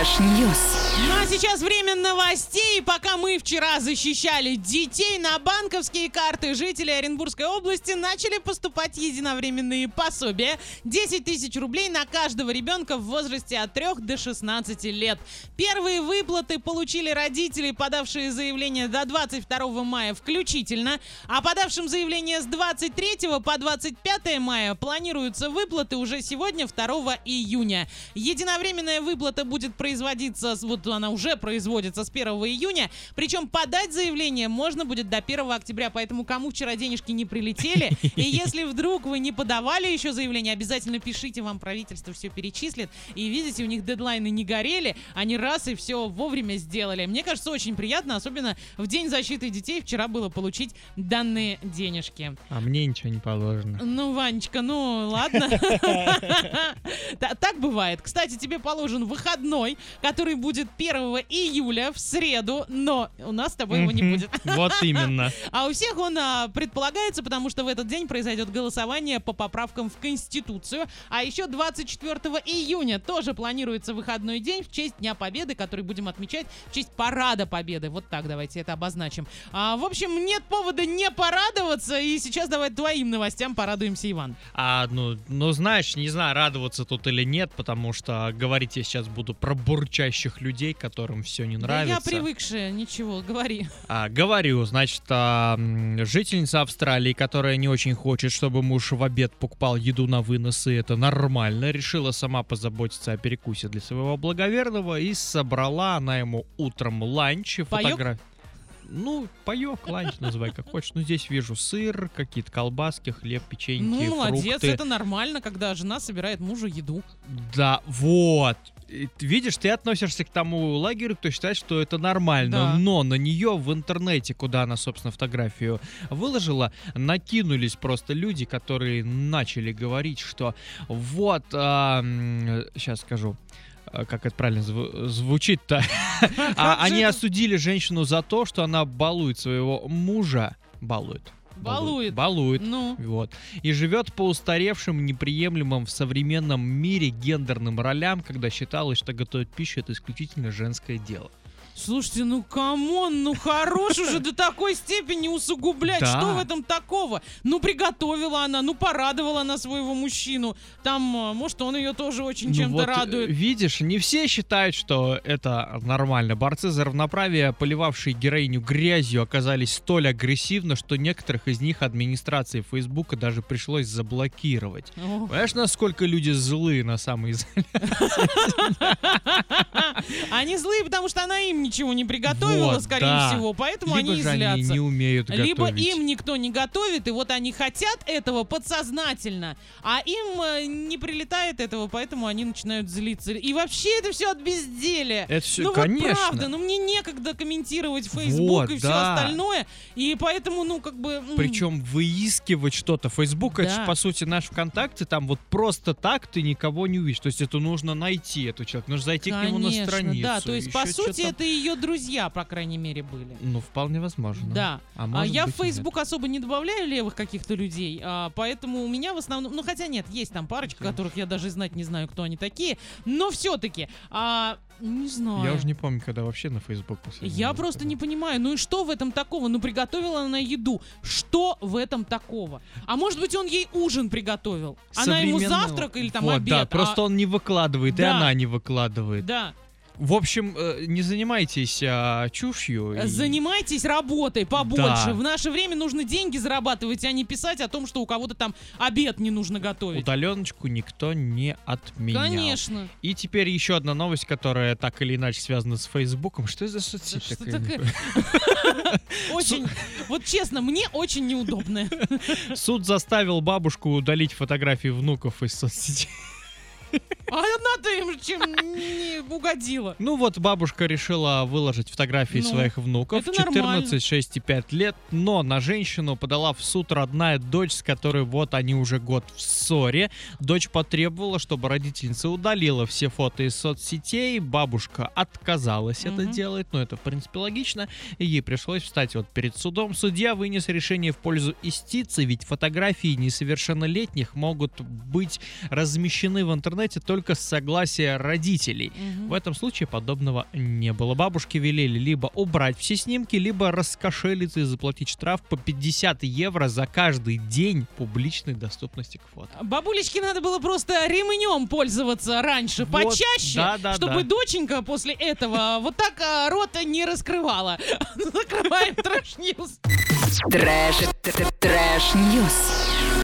Flash News. Ну а сейчас время новостей. Пока мы вчера защищали детей на банковские карты, жители Оренбургской области начали поступать единовременные пособия. 10 тысяч рублей на каждого ребенка в возрасте от 3 до 16 лет. Первые выплаты получили родители, подавшие заявление до 22 мая включительно. А подавшим заявление с 23 по 25 мая планируются выплаты уже сегодня, 2 июня. Единовременная выплата будет производиться с вот она уже производится с 1 июня. Причем подать заявление можно будет до 1 октября. Поэтому кому вчера денежки не прилетели, и если вдруг вы не подавали еще заявление, обязательно пишите, вам правительство все перечислит. И видите, у них дедлайны не горели, они раз и все вовремя сделали. Мне кажется, очень приятно, особенно в День защиты детей вчера было получить данные денежки. А мне ничего не положено. Ну, Ванечка, ну ладно. Так бывает. Кстати, тебе положен выходной, который будет 1 июля в среду, но у нас с тобой его не будет. Вот именно. А у всех он а, предполагается, потому что в этот день произойдет голосование по поправкам в Конституцию. А еще 24 июня тоже планируется выходной день в честь Дня Победы, который будем отмечать в честь Парада Победы. Вот так давайте это обозначим. А, в общем, нет повода не порадоваться. И сейчас давай твоим новостям порадуемся, Иван. А, ну, ну, знаешь, не знаю, радоваться тут или нет, потому что говорить я сейчас буду про бурчащих людей, которым все не Да нравится. я привыкшая, ничего, говори. А, говорю, значит, а, жительница Австралии, которая не очень хочет, чтобы муж в обед покупал еду на вынос, и это нормально, решила сама позаботиться о перекусе для своего благоверного и собрала она ему утром ланч и Паёк? фотограф- Ну, паёк, ланч называй как хочешь. Ну, здесь вижу сыр, какие-то колбаски, хлеб, печеньки, Ну, молодец, фрукты. это нормально, когда жена собирает мужу еду. Да, вот. Видишь, ты относишься к тому лагерю, кто считает, что это нормально. Да. Но на нее в интернете, куда она, собственно, фотографию выложила, накинулись просто люди, которые начали говорить, что вот, сейчас скажу, а, как это правильно зву- звучит-то. А, Они осудили женщину за то, что она балует своего мужа. Балует. Балует. Балует. Ну, Вот. И живет по устаревшим, неприемлемым в современном мире гендерным ролям, когда считалось, что готовить пищу это исключительно женское дело. Слушайте, ну come on, ну хорош уже до такой степени усугублять. Да. Что в этом такого? Ну приготовила она, ну порадовала она своего мужчину. Там, а, может, он ее тоже очень Ну чем-то вот, э, радует. Видишь, не все считают, что это нормально. Борцы за равноправие, поливавшие героиню грязью, оказались столь агрессивны, что некоторых из них администрации Фейсбука даже пришлось заблокировать. О. Понимаешь, насколько люди злые на самоизоляции? Они злые, потому что она им ничего не приготовила, Вот, скорее да. всего, поэтому Либо они же они злятся. не умеют Либо готовить. им никто не готовит, и вот они хотят этого подсознательно, а им э, не прилетает этого, поэтому они начинают злиться. И вообще это все от безделия. Это все, ну конечно. вот правда, ну мне некогда комментировать Facebook Вот, и все да. остальное, и поэтому, ну как бы... Причем выискивать что-то. Facebook это Да. же, по сути, наш ВКонтакте, там вот просто так ты никого не увидишь. То есть это нужно найти этого человека, нужно зайти к нему на Конечно, страницу. да, то есть по сути это ее друзья, по крайней мере, были. Ну, вполне возможно. Да. А, А я быть, в и нет. Facebook особо не добавляю левых каких-то людей, а, поэтому у меня в основном, ну хотя нет, есть там парочка, которых я даже знать не знаю, кто они такие, но все-таки, а, не знаю. Я уже не помню, когда вообще на Facebook последний Я просто не заходил. понимаю, ну и что в этом такого? Ну приготовила она еду, что в этом такого? А может быть он ей ужин приготовил? Она ему завтрак или там Вот, обед? Да, а- просто он не выкладывает, и Да. она не выкладывает. Да, В общем, э, не занимайтесь а, чушью. и- занимайтесь работой побольше. Да. В наше время нужно деньги зарабатывать, а не писать о том, что у кого-то там обед не нужно готовить. Удаленочку никто не отменял. Конечно. И теперь еще одна новость, которая так или иначе связана с Фейсбуком. Что это за соцсеть что такая? Очень, вот честно, мне очень неудобно. Суд заставил бабушку удалить фотографии внуков из соцсетей. А она-то им чем не угодила. Ну вот бабушка решила выложить фотографии Ну, своих внуков. это нормально. 14, 6 и 5 лет. Но на женщину подала в суд родная дочь, с которой вот они уже год в ссоре. Дочь потребовала, чтобы родительница удалила все фото из соцсетей. Бабушка отказалась это Мгм. делать. Но это, в принципе, логично. И ей пришлось встать вот перед судом. Судья вынес решение в пользу истицы, ведь фотографии несовершеннолетних могут быть размещены в интернете только только с согласия родителей. Мгм. В этом случае подобного не было. Бабушки велели либо убрать все снимки, либо раскошелиться и заплатить штраф по 50 евро за каждый день публичной доступности к фото. Бабулечке надо было просто ремнем пользоваться раньше, Вот, почаще, да, да, чтобы да. доченька после этого вот так а, рот не раскрывала. Закрываем trash news. Трэш, т- т- трэш, ньюс.